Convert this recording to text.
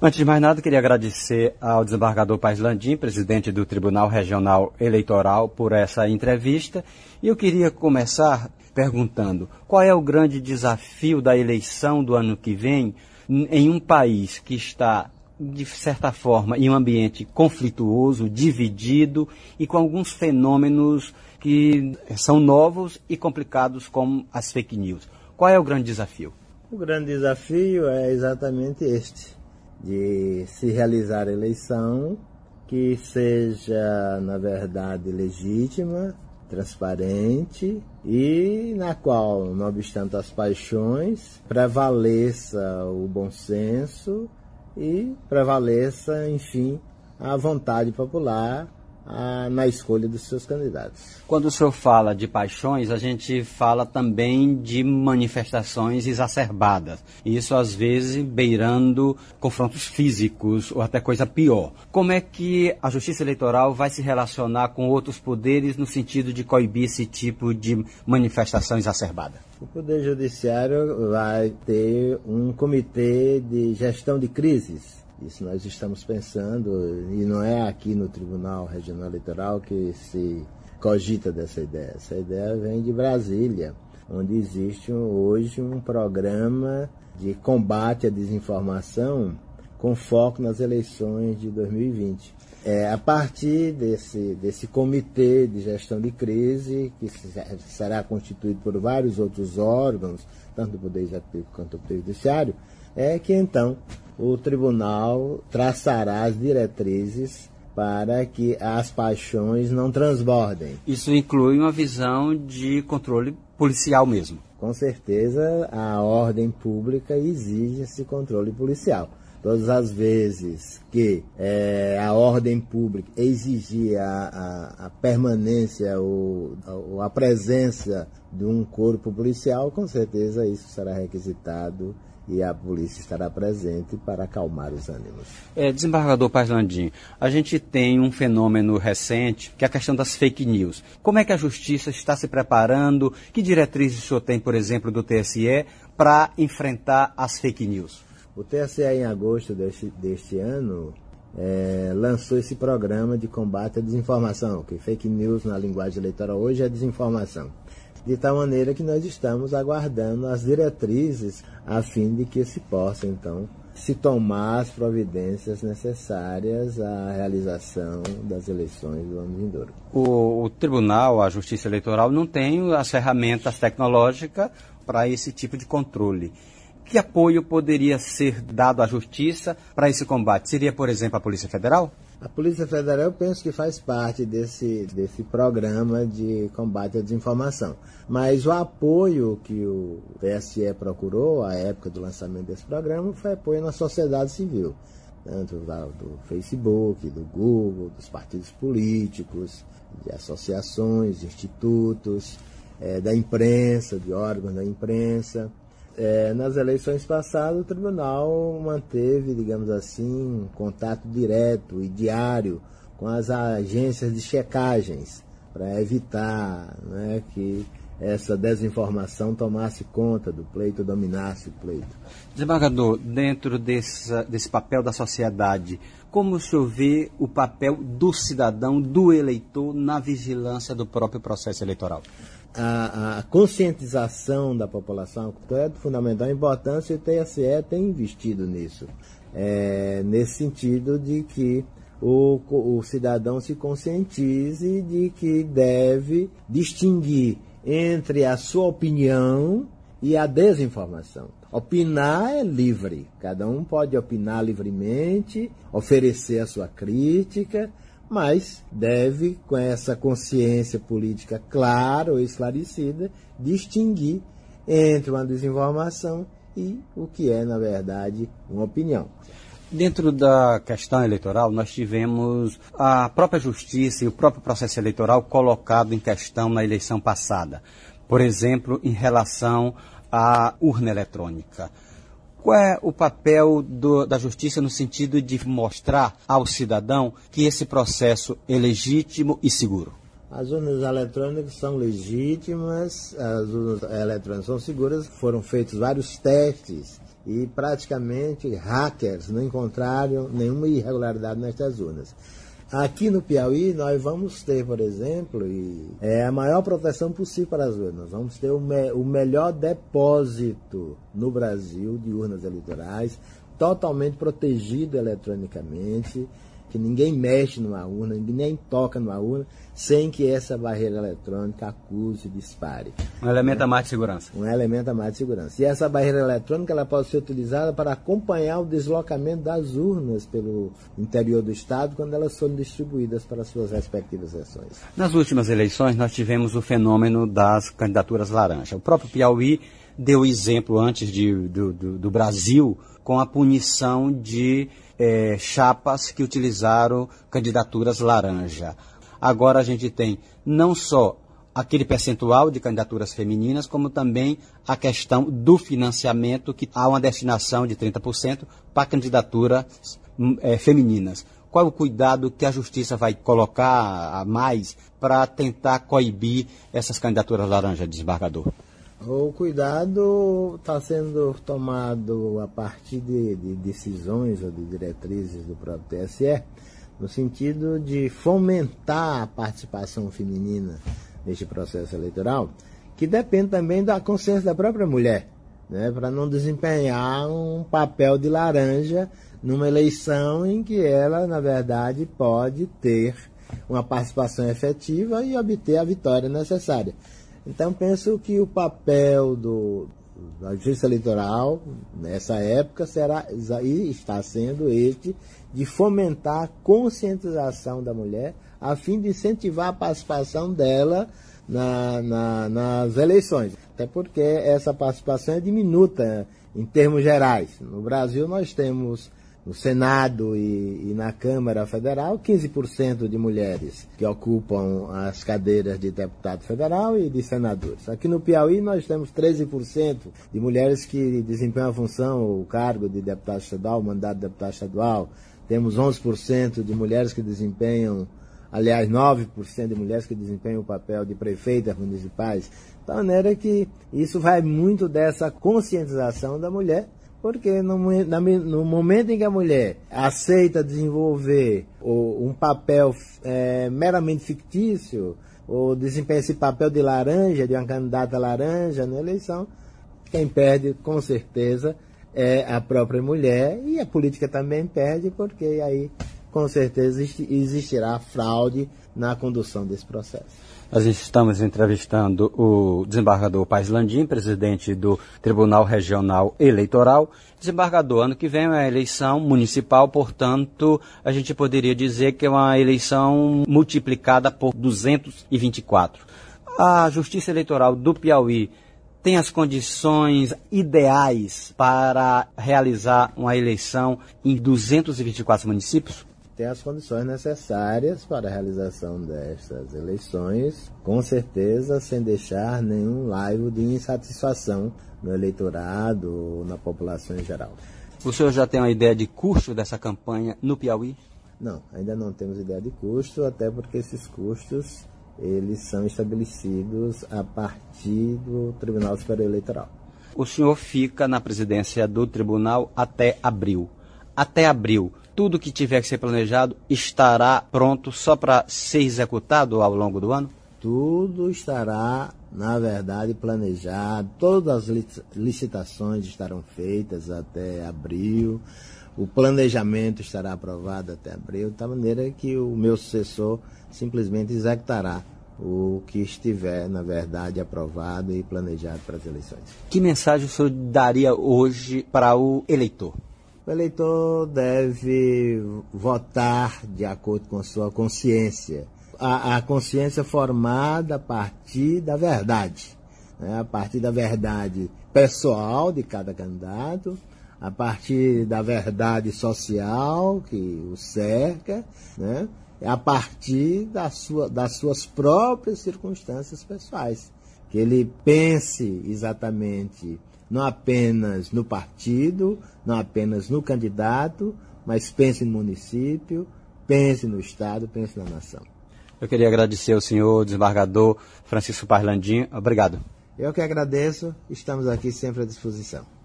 Antes de mais nada, queria agradecer ao desembargador Paz Landim, presidente do Tribunal Regional Eleitoral, por essa entrevista. E eu queria começar perguntando qual é o grande desafio da eleição do ano que vem em um país que está, de certa forma, em um ambiente conflituoso, dividido e com alguns fenômenos que são novos e complicados, como as fake news. Qual é o grande desafio? O grande desafio é exatamente este de se realizar a eleição que seja, na verdade, legítima, transparente e na qual, não obstante as paixões, prevaleça o bom senso e prevaleça, enfim, a vontade popular na escolha dos seus candidatos. Quando o senhor fala de paixões, a gente fala também de manifestações exacerbadas. Isso, às vezes, beirando confrontos físicos ou até coisa pior. Como é que a justiça eleitoral vai se relacionar com outros poderes no sentido de coibir esse tipo de manifestação exacerbada? O Poder Judiciário vai ter um comitê de gestão de crises isso nós estamos pensando, e não é aqui no Tribunal Regional Eleitoral que se cogita dessa ideia. Essa ideia vem de Brasília, onde existe hoje um programa de combate à desinformação com foco nas eleições de 2020. É, a partir desse, desse comitê de gestão de crise, que será constituído por vários outros órgãos, tanto do Poder Executivo quanto do Poder Judiciário, é que então o tribunal traçará as diretrizes para que as paixões não transbordem. Isso inclui uma visão de controle policial mesmo. Com certeza, a ordem pública exige esse controle policial. Todas as vezes que é, a ordem pública exigir a, a, a permanência ou a, a presença de um corpo policial, com certeza isso será requisitado e a polícia estará presente para acalmar os ânimos. É, desembargador Paz Landim, a gente tem um fenômeno recente, que é a questão das fake news. Como é que a justiça está se preparando? Que diretrizes o senhor tem, por exemplo, do TSE para enfrentar as fake news? O TSE, em agosto deste, deste ano, é, lançou esse programa de combate à desinformação, que fake news na linguagem eleitoral hoje é desinformação de tal maneira que nós estamos aguardando as diretrizes a fim de que se possa, então, se tomar as providências necessárias à realização das eleições do ano vindouro. O, o Tribunal, a Justiça Eleitoral, não tem as ferramentas tecnológicas para esse tipo de controle. Que apoio poderia ser dado à Justiça para esse combate? Seria, por exemplo, a Polícia Federal? A Polícia Federal eu penso que faz parte desse, desse programa de combate à desinformação. Mas o apoio que o TSE procurou à época do lançamento desse programa foi apoio na sociedade civil. Tanto do Facebook, do Google, dos partidos políticos, de associações, de institutos, é, da imprensa, de órgãos da imprensa. É, nas eleições passadas, o tribunal manteve, digamos assim, um contato direto e diário com as agências de checagens para evitar né, que essa desinformação tomasse conta do pleito, dominasse o pleito. Desembargador, dentro desse, desse papel da sociedade, como o senhor vê o papel do cidadão, do eleitor, na vigilância do próprio processo eleitoral? A, a, conscientização da população é de fundamental importância e o TSE tem investido nisso. É, nesse sentido de que o, o cidadão se conscientize de que deve distinguir entre a sua opinião e a desinformação. Opinar é livre, cada um pode opinar livremente, oferecer a sua crítica, mas deve, com essa consciência política clara ou esclarecida, distinguir entre uma desinformação e o que é, na verdade, uma opinião. Dentro da questão eleitoral, nós tivemos a própria justiça e o próprio processo eleitoral colocado em questão na eleição passada. Por exemplo, em relação à urna eletrônica. Qual é o papel do, da justiça no sentido de mostrar ao cidadão que esse processo é legítimo e seguro? As urnas eletrônicas são legítimas, as urnas eletrônicas são seguras, foram feitos vários testes e praticamente hackers não encontraram nenhuma irregularidade nestas urnas. Aqui no Piauí, nós vamos ter, por exemplo, é a maior proteção possível para as urnas. Vamos ter o, me, o melhor depósito no Brasil de urnas eleitorais, totalmente protegido eletronicamente que ninguém mexe numa urna, ninguém nem toca numa urna, sem que essa barreira eletrônica acuse e dispare. Um elemento a mais de segurança. Um elemento a mais de segurança. E essa barreira eletrônica ela pode ser utilizada para acompanhar o deslocamento das urnas pelo interior do Estado quando elas forem distribuídas para suas respectivas sessões. Nas últimas eleições, nós tivemos o fenômeno das candidaturas laranja. O próprio Piauí deu exemplo antes de, do, do, do Brasil com a punição de é, chapas que utilizaram candidaturas laranja. Agora a gente tem não só aquele percentual de candidaturas femininas, como também a questão do financiamento, que há uma destinação de 30% para candidaturas é, femininas. Qual é o cuidado que a justiça vai colocar a mais para tentar coibir essas candidaturas laranja, desembargador? O cuidado está sendo tomado a partir de, de, decisões ou de diretrizes do próprio TSE, no sentido de fomentar a participação feminina neste processo eleitoral, que depende também da consciência da própria mulher, né, para não desempenhar um papel de laranja numa eleição em que ela, na verdade, pode ter uma participação efetiva e obter a vitória necessária. Então penso que o papel do, da justiça eleitoral nessa época será e está sendo este de fomentar a conscientização da mulher a fim de incentivar a participação dela na, na, nas eleições. Até porque essa participação é diminuta em termos gerais. No Brasil nós temos no Senado e, e, na Câmara Federal, 15% de mulheres que ocupam as cadeiras de deputado federal e de senadores. Aqui no Piauí nós temos 13% de mulheres que desempenham a função, o cargo de deputado estadual, o mandato de deputado estadual. Temos 11% de mulheres que desempenham, aliás, 9% de mulheres que desempenham o papel de prefeitas municipais. De maneira que isso vai muito dessa conscientização da mulher porque no, no, momento em que a mulher aceita desenvolver um papel é, meramente fictício, ou desempenha esse papel de laranja, de uma candidata laranja na eleição, quem perde, com certeza, é a própria mulher, e a política também perde, porque aí, com certeza, existirá fraude na condução desse processo. Nós estamos entrevistando o desembargador Paz Landim, presidente do Tribunal Regional Eleitoral. Desembargador, ano que vem é uma eleição municipal, portanto, a gente poderia dizer que é uma eleição multiplicada por 224. A Justiça Eleitoral do Piauí tem as condições ideais para realizar uma eleição em 224 municípios? Tem as condições necessárias para a realização destas eleições, com certeza sem deixar nenhum laivo de insatisfação no eleitorado ou na população em geral. O senhor já tem uma ideia de custo dessa campanha no Piauí? Não, ainda não temos ideia de custo, até porque esses custos eles são estabelecidos a partir do Tribunal Superior Eleitoral. O senhor fica na presidência do tribunal até abril. Até abril, tudo que tiver que ser planejado estará pronto só para ser executado ao longo do ano? Tudo estará, na verdade, planejado, todas as licitações estarão feitas até abril, o planejamento estará aprovado até abril, tal maneira que o meu sucessor simplesmente executará o que estiver, na verdade, aprovado e planejado para as eleições. Que mensagem o senhor daria hoje para o eleitor? O eleitor deve votar de acordo com sua consciência. A, a consciência formada a partir da verdade, né? a partir da verdade pessoal de cada candidato, a partir da verdade social que o cerca, né? a partir da sua, das suas próprias circunstâncias pessoais. Que ele pense exatamente não apenas no partido, não apenas no candidato, mas pense no município, pense no Estado, pense na nação. Eu queria agradecer ao senhor desembargador Francisco Parlandim. Obrigado. Eu que agradeço, estamos aqui sempre à disposição.